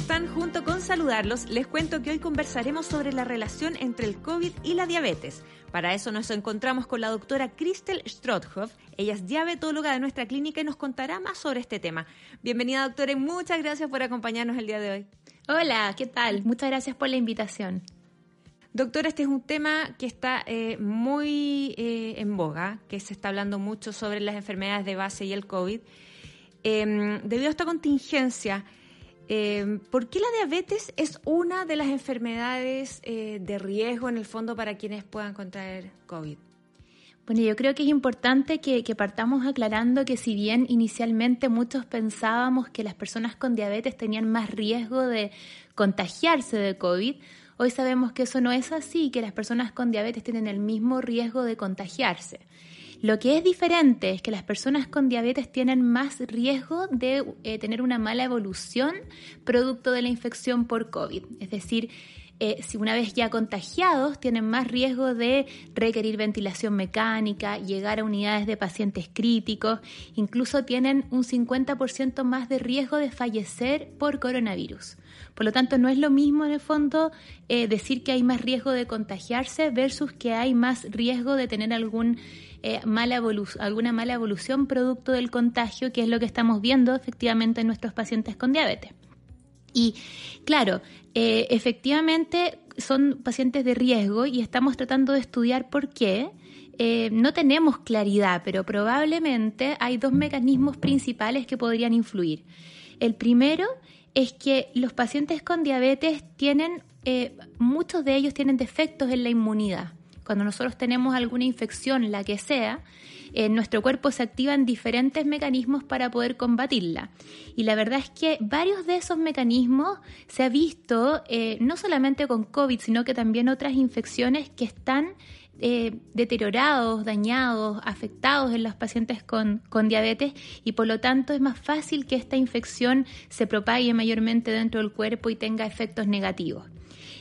Están? Junto con saludarlos, les cuento que hoy conversaremos sobre la relación entre el COVID y la diabetes. Para eso nos encontramos con la doctora Christel Strothhoff. Ella es diabetóloga de nuestra clínica y nos contará más sobre este tema. Bienvenida, doctora, y muchas gracias por acompañarnos el día de hoy. Hola, ¿qué tal? Muchas gracias por la invitación. Doctora, este es un tema que está eh, muy eh, en boga, que se está hablando mucho sobre las enfermedades de base y el COVID. Em, debido a esta contingencia, eh, ¿Por qué la diabetes es una de las enfermedades eh, de riesgo en el fondo para quienes puedan contraer COVID? Bueno, yo creo que es importante que, partamos aclarando que si bien inicialmente muchos pensábamos que las personas con diabetes tenían más riesgo de contagiarse de COVID, hoy sabemos que eso no es así que las personas con diabetes tienen el mismo riesgo de contagiarse. Lo que es diferente es que las personas con diabetes tienen más riesgo de eh, tener una mala evolución producto de la infección por COVID. Es decir, eh, si una vez ya contagiados, tienen más riesgo de requerir ventilación mecánica, llegar a unidades de pacientes críticos, incluso tienen un 50% más de riesgo de fallecer por coronavirus. Por lo tanto, no es lo mismo en el fondo eh, decir que hay más riesgo de contagiarse versus que hay más riesgo de tener algún eh, mala alguna mala evolución producto del contagio, que es lo que estamos viendo efectivamente en nuestros pacientes con diabetes. Y claro, eh, efectivamente son pacientes de riesgo y estamos tratando de estudiar por qué. No tenemos claridad, pero probablemente hay dos mecanismos principales que podrían influir. El primero es que los pacientes con diabetes tienen, muchos de ellos tienen defectos en la inmunidad. Cuando nosotros tenemos alguna infección, la que sea, en nuestro cuerpo se activan diferentes mecanismos para poder combatirla. Y la verdad es que varios de esos mecanismos se ha visto eh, no solamente con COVID, sino que también otras infecciones que están eh, deteriorados, dañados, afectados en los pacientes con, con, diabetes y por lo tanto es más fácil que esta infección se propague mayormente dentro del cuerpo y tenga efectos negativos.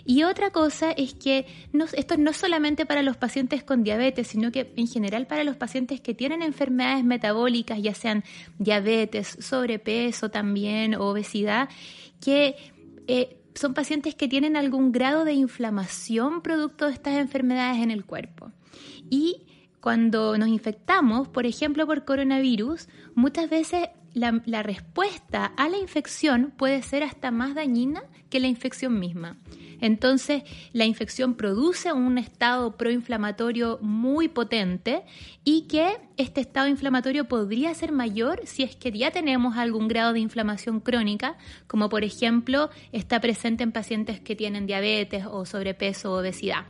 Y otra cosa es que esto no solamente para los pacientes con diabetes, sino que en general para los pacientes que tienen enfermedades metabólicas, ya sean diabetes, sobrepeso también, obesidad, que eh, son pacientes que tienen algún grado de inflamación producto de estas enfermedades en el cuerpo. Y cuando nos infectamos, por ejemplo, por coronavirus, muchas veces la, respuesta a la infección puede ser hasta más dañina que la infección misma. Entonces, la infección produce un estado proinflamatorio muy potente y que este estado inflamatorio podría ser mayor si es que ya tenemos algún grado de inflamación crónica, como por ejemplo está presente en pacientes que tienen diabetes o sobrepeso o obesidad.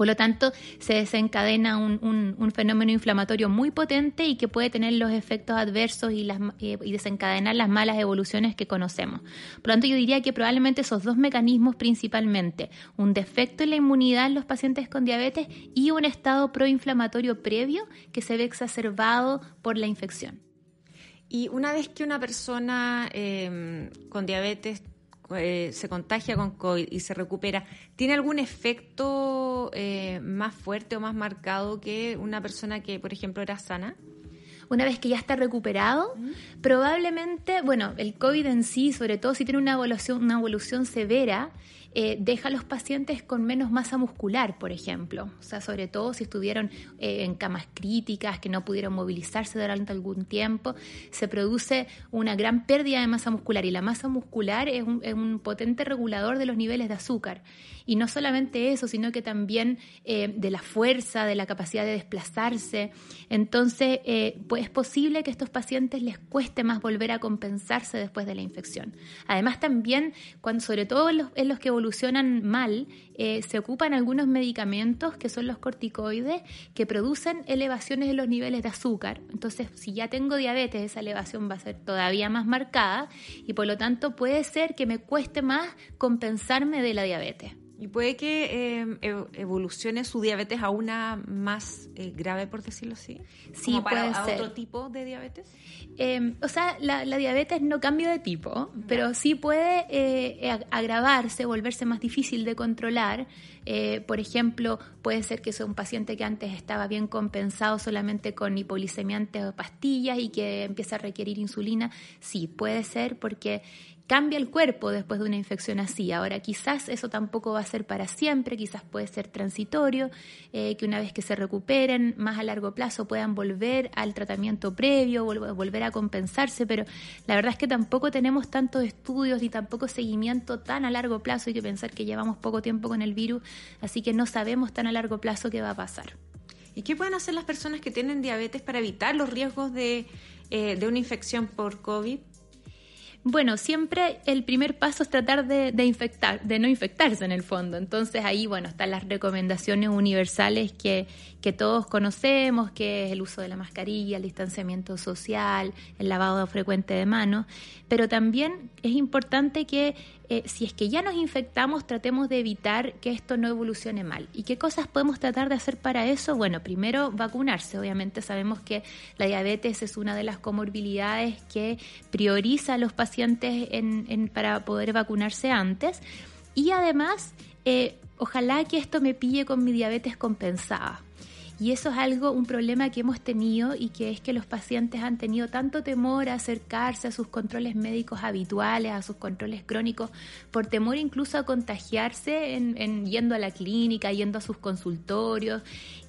Por lo tanto, se desencadena un, fenómeno inflamatorio muy potente y que puede tener los efectos adversos y, eh, y, desencadenar las malas evoluciones que conocemos. Por lo tanto, yo diría que probablemente esos dos mecanismos principalmente, un defecto en la inmunidad en los pacientes con diabetes y un estado proinflamatorio previo que se ve exacerbado por la infección. Y una vez que una persona eh, con diabetes eh, se contagia con COVID y se recupera, ¿tiene algún efecto eh, más fuerte o más marcado que una persona que, por ejemplo, era sana? Una vez que ya está recuperado, probablemente, bueno, el COVID en sí, sobre todo si tiene una evolución, una evolución severa, eh, deja a los pacientes con menos masa muscular, por ejemplo. O sea, sobre todo si estuvieron eh, en camas críticas, que no pudieron movilizarse durante algún tiempo, se produce una gran pérdida de masa muscular. Y la masa muscular es un, potente regulador de los niveles de azúcar. Y no solamente eso, sino que también eh, de la fuerza, de la capacidad de desplazarse. Entonces, pues es posible que a estos pacientes les cueste más volver a compensarse después de la infección. Además, también, cuando, sobre todo en los, en los que evolucionan mal, eh, se ocupan algunos medicamentos que son los corticoides que producen elevaciones en los niveles de azúcar. Entonces, si ya tengo diabetes, esa elevación va a ser todavía más marcada y por lo tanto puede ser que me cueste más compensarme de la diabetes. ¿Y puede que eh, evolucione su diabetes a una más eh, grave, por decirlo así? Sí, para, puede otro tipo de diabetes? Em, o sea, la, diabetes no cambia de tipo, pero sí puede eh, agravarse, volverse más difícil de controlar. por ejemplo, puede ser que sea un paciente que antes estaba bien compensado solamente con hipoglicemiantes o pastillas y que empieza a requerir insulina. Sí, puede ser porque cambia el cuerpo después de una infección así. Ahora, quizás eso tampoco va a ser para siempre, quizás puede ser transitorio, eh, que una vez que se recuperen más a largo plazo puedan volver al tratamiento previo, volver a compensarse, pero la verdad es que tampoco tenemos tantos estudios ni tampoco seguimiento tan a largo plazo. Hay que pensar que llevamos poco tiempo con el virus, así que no sabemos tan a largo plazo qué va a pasar. ¿Y qué pueden hacer las personas que tienen diabetes para evitar los riesgos de, eh, de una infección por COVID? Bueno, siempre el primer paso es tratar de, infectar, de no infectarse en el fondo. Entonces ahí, bueno, están las recomendaciones universales que, que todos conocemos, que es el uso de la mascarilla, el distanciamiento social, el lavado frecuente de manos. Pero también es importante que eh, si es que ya nos infectamos, tratemos de evitar que esto no evolucione mal. ¿Y qué cosas podemos tratar de hacer para eso? Bueno, primero vacunarse. Obviamente sabemos que la diabetes es una de las comorbilidades que prioriza a los pacientes en, para poder vacunarse antes. Y además, eh, ojalá que esto me pille con mi diabetes compensada. Y eso es algo, un problema que hemos tenido y que es que los pacientes han tenido tanto temor a acercarse a sus controles médicos habituales, a sus controles crónicos, por temor incluso a contagiarse en, yendo a la clínica, yendo a sus consultorios,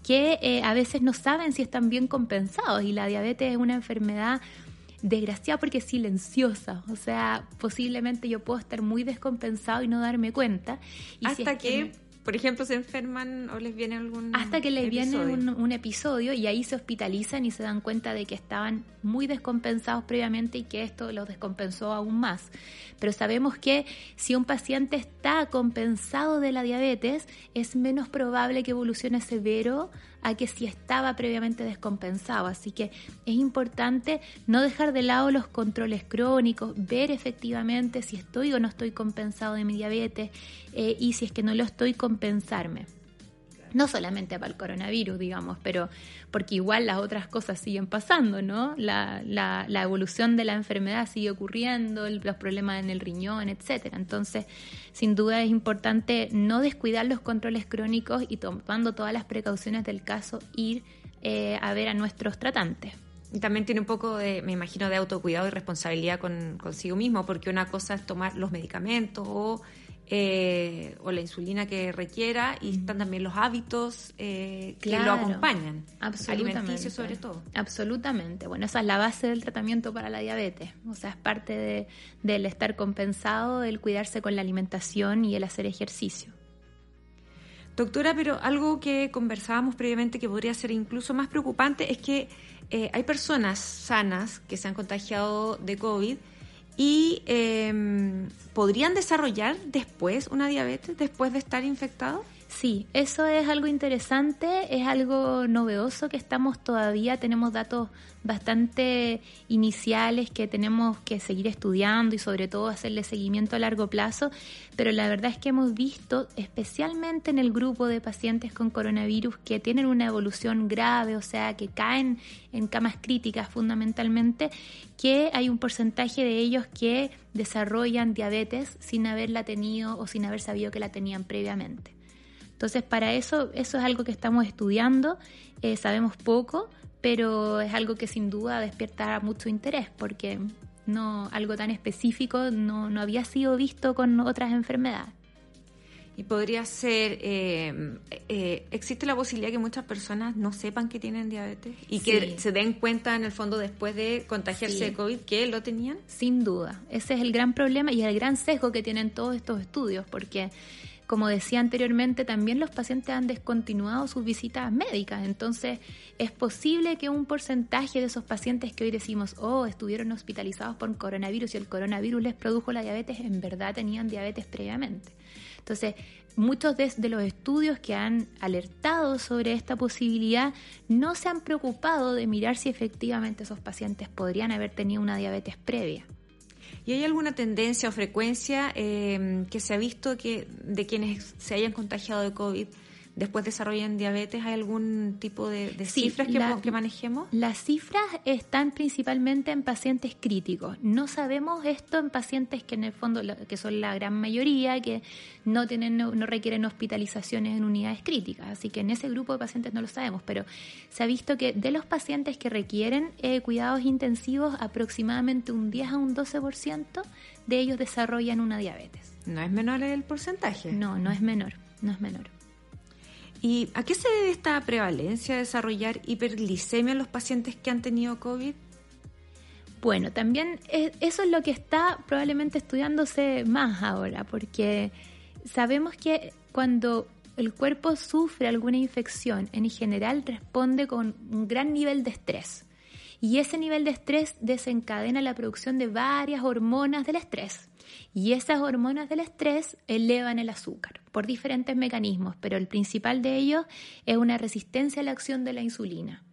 que eh, a veces no saben si están bien compensados. Y la diabetes es una enfermedad desgraciada porque es silenciosa. O sea, posiblemente yo puedo estar muy descompensado y no darme cuenta. Y Hasta que por ejemplo, se enferman o les viene algún. Hasta que les viene un, episodio y ahí se hospitalizan y se dan cuenta de que estaban muy descompensados previamente y que esto los descompensó aún más. Pero sabemos que si un paciente está compensado de la diabetes, es menos probable que evolucione severo a que si estaba previamente descompensado. Así que es importante no dejar de lado los controles crónicos, ver efectivamente si estoy o no estoy compensado de mi diabetes eh, y si es que no lo estoy, compensarme no solamente para el coronavirus, digamos, pero porque igual las otras cosas siguen pasando, ¿no? La, la, la evolución de la enfermedad sigue ocurriendo, los problemas en el riñón, etcétera. Entonces, sin duda es importante no descuidar los controles crónicos y tomando todas las precauciones del caso, ir eh, a ver a nuestros tratantes. Y también tiene un poco de, me imagino, de autocuidado y responsabilidad con, consigo mismo, porque una cosa es tomar los medicamentos o eh, o la insulina que requiera y están también los hábitos eh, que lo acompañan, alimenticios sobre todo. Absolutamente. Bueno, esa es la base del tratamiento para la diabetes. O sea, es parte de, del estar compensado, el cuidarse con la alimentación y el hacer ejercicio. Doctora, pero algo que conversábamos previamente que podría ser incluso más preocupante es que eh, hay personas sanas que se han contagiado de COVID y em, podrían desarrollar después una diabetes, después de estar infectados. Sí, eso es algo interesante, es algo novedoso que estamos todavía, tenemos datos bastante iniciales que tenemos que seguir estudiando y sobre todo hacerle seguimiento a largo plazo, pero la verdad es que hemos visto, especialmente en el grupo de pacientes con coronavirus que tienen una evolución grave, o sea, que caen en camas críticas fundamentalmente, que hay un porcentaje de ellos que desarrollan diabetes sin haberla tenido o sin haber sabido que la tenían previamente. Entonces, para eso, eso es algo que estamos estudiando, eh, sabemos poco, pero es algo que sin duda despierta mucho interés, porque no algo tan específico no, no había sido visto con otras enfermedades. Y podría ser, eh, eh, existe la posibilidad que muchas personas no sepan que tienen diabetes y que se den cuenta en el fondo después de contagiarse de COVID que lo tenían. Sin duda, ese es el gran problema y el gran sesgo que tienen todos estos estudios, porque como decía anteriormente, también los pacientes han descontinuado sus visitas médicas. Entonces, es posible que un porcentaje de esos pacientes que hoy decimos, oh, estuvieron hospitalizados por coronavirus y el coronavirus les produjo la diabetes, en verdad tenían diabetes previamente. Entonces, muchos de, de, los estudios que han alertado sobre esta posibilidad no se han preocupado de mirar si efectivamente esos pacientes podrían haber tenido una diabetes previa. ¿Y hay alguna tendencia o frecuencia eh, que se ha visto que de quienes se hayan contagiado de COVID después desarrollan diabetes? ¿Hay algún tipo de, cifras que, manejemos? Las cifras están principalmente en pacientes críticos. No sabemos esto en pacientes que en el fondo, que son la gran mayoría, que no, tienen, no, requieren hospitalizaciones en unidades críticas. Así que en ese grupo de pacientes no lo sabemos, pero se ha visto que de los pacientes que requieren eh, cuidados intensivos, aproximadamente un 10 a un 12% de ellos desarrollan una diabetes. ¿No es menor el porcentaje? No, no es menor, no es menor. ¿Y a qué se debe esta prevalencia de desarrollar hiperglicemia en los pacientes que han tenido COVID? Bueno, también eso es lo que está probablemente estudiándose más ahora, porque sabemos que cuando el cuerpo sufre alguna infección, en general responde con un gran nivel de estrés. Y ese nivel de estrés desencadena la producción de varias hormonas del estrés. Y esas hormonas del estrés elevan el azúcar por diferentes mecanismos, pero el principal de ellos es una resistencia a la acción de la insulina.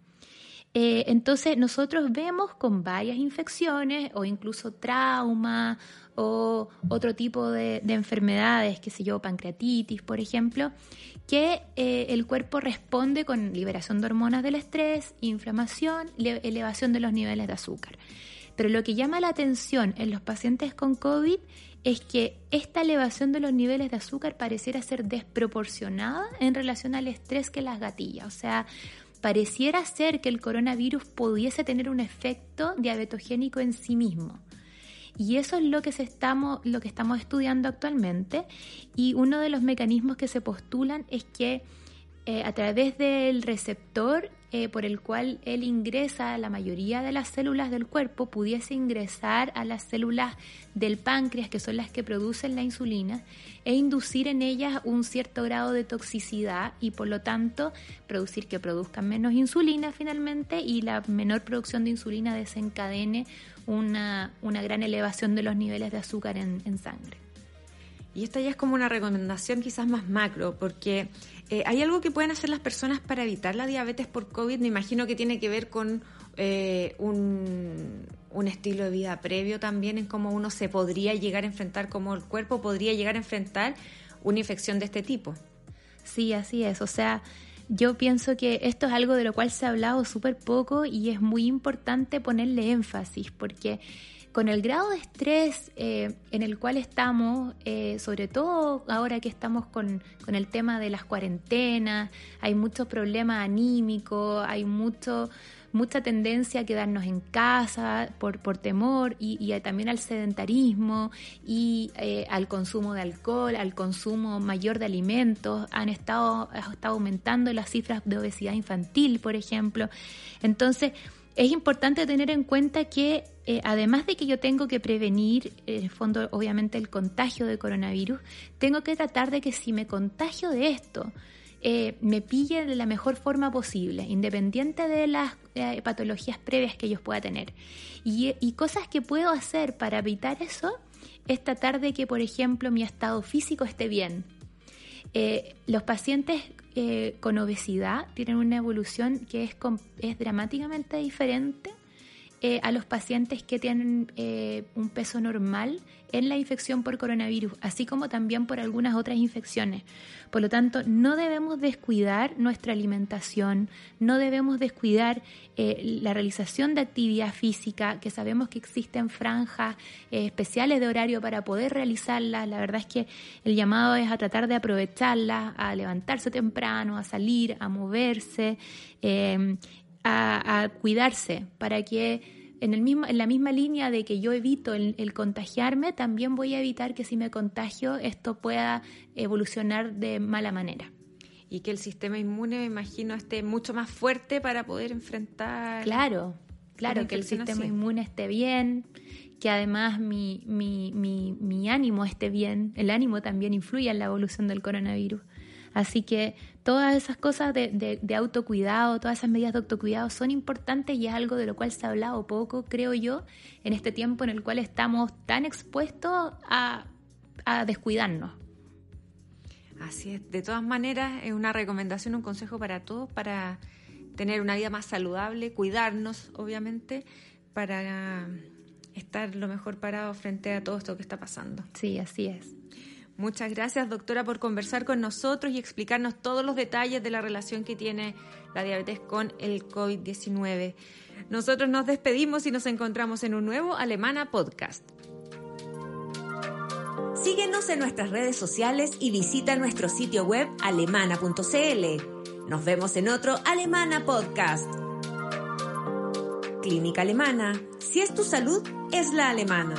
Eh, entonces nosotros vemos con varias infecciones o incluso trauma o otro tipo de, enfermedades, que sé yo, pancreatitis, por ejemplo, que eh, el cuerpo responde con liberación de hormonas del estrés, inflamación, elevación de los niveles de azúcar. Pero lo que llama la atención en los pacientes con COVID es que esta elevación de los niveles de azúcar pareciera ser desproporcionada en relación al estrés que las gatilla. O sea, pareciera ser que el coronavirus pudiese tener un efecto diabetogénico en sí mismo. Y eso es lo que, se estamos, lo que estamos estudiando actualmente. Y uno de los mecanismos que se postulan es que eh, a través del receptor eh, por el cual él ingresa a la mayoría de las células del cuerpo, pudiese ingresar a las células del páncreas, que son las que producen la insulina, e inducir en ellas un cierto grado de toxicidad y por lo tanto producir que produzcan menos insulina finalmente y la menor producción de insulina desencadene una, gran elevación de los niveles de azúcar en sangre. Y esta ya es como una recomendación quizás más macro, porque eh, ¿hay algo que pueden hacer las personas para evitar la diabetes por COVID? Me imagino que tiene que ver con eh, un, un, estilo de vida previo también, en cómo uno se podría llegar a enfrentar, cómo el cuerpo podría llegar a enfrentar una infección de este tipo. Sí, así es. O sea, yo pienso que esto es algo de lo cual se ha hablado súper poco y es muy importante ponerle énfasis, porque con el grado de estrés eh, en el cual estamos, eh, sobre todo ahora que estamos con, el tema de las cuarentenas, hay muchos problemas anímicos, hay mucho, mucha tendencia a quedarnos en casa por, por temor y, también al sedentarismo y eh, al consumo de alcohol, al consumo mayor de alimentos. Han estado, han estado aumentando las cifras de obesidad infantil, por ejemplo. Entonces, es importante tener en cuenta que eh, además de que yo tengo que prevenir, en el fondo, obviamente, el contagio de coronavirus, tengo que tratar de que si me contagio de esto, eh, me pille de la mejor forma posible, independiente de las eh, patologías previas que ellos pueda tener. Y, cosas que puedo hacer para evitar eso es tratar de que, por ejemplo, mi estado físico esté bien. los pacientes eh, con obesidad tienen una evolución que es, es dramáticamente diferente eh, a los pacientes que tienen eh, un peso normal en la infección por coronavirus, así como también por algunas otras infecciones. Por lo tanto, no debemos descuidar nuestra alimentación, no debemos descuidar eh, la realización de actividad física, que sabemos que existen franjas especiales de horario para poder realizarlas. La verdad es que el llamado es a tratar de aprovecharlas, a levantarse temprano, a salir, a moverse a, cuidarse para que en, el mismo, en la misma línea de que yo evito el, contagiarme, también voy a evitar que si me contagio esto pueda evolucionar de mala manera. Y que el sistema inmune, me imagino, esté mucho más fuerte para poder enfrentar. Claro, claro, que el sistema inmune esté bien, que además mi, mi, mi, mi ánimo esté bien. El ánimo también influye en la evolución del coronavirus. Así que todas esas cosas de, autocuidado, todas esas medidas de autocuidado son importantes y es algo de lo cual se ha hablado poco, creo yo, en este tiempo en el cual estamos tan expuestos a, descuidarnos. Así es, de todas maneras es una recomendación, un consejo para todos para tener una vida más saludable, cuidarnos, obviamente, para estar lo mejor parado frente a todo esto que está pasando. Sí, así es. Muchas gracias, doctora, por conversar con nosotros y explicarnos todos los detalles de la relación que tiene la diabetes con el COVID-19. Nosotros nos despedimos y nos encontramos en un nuevo Alemana Podcast. Síguenos en nuestras redes sociales y visita nuestro sitio web alemana.cl. Nos vemos en otro Alemana Podcast. Clínica Alemana. Si es tu salud, es la alemana.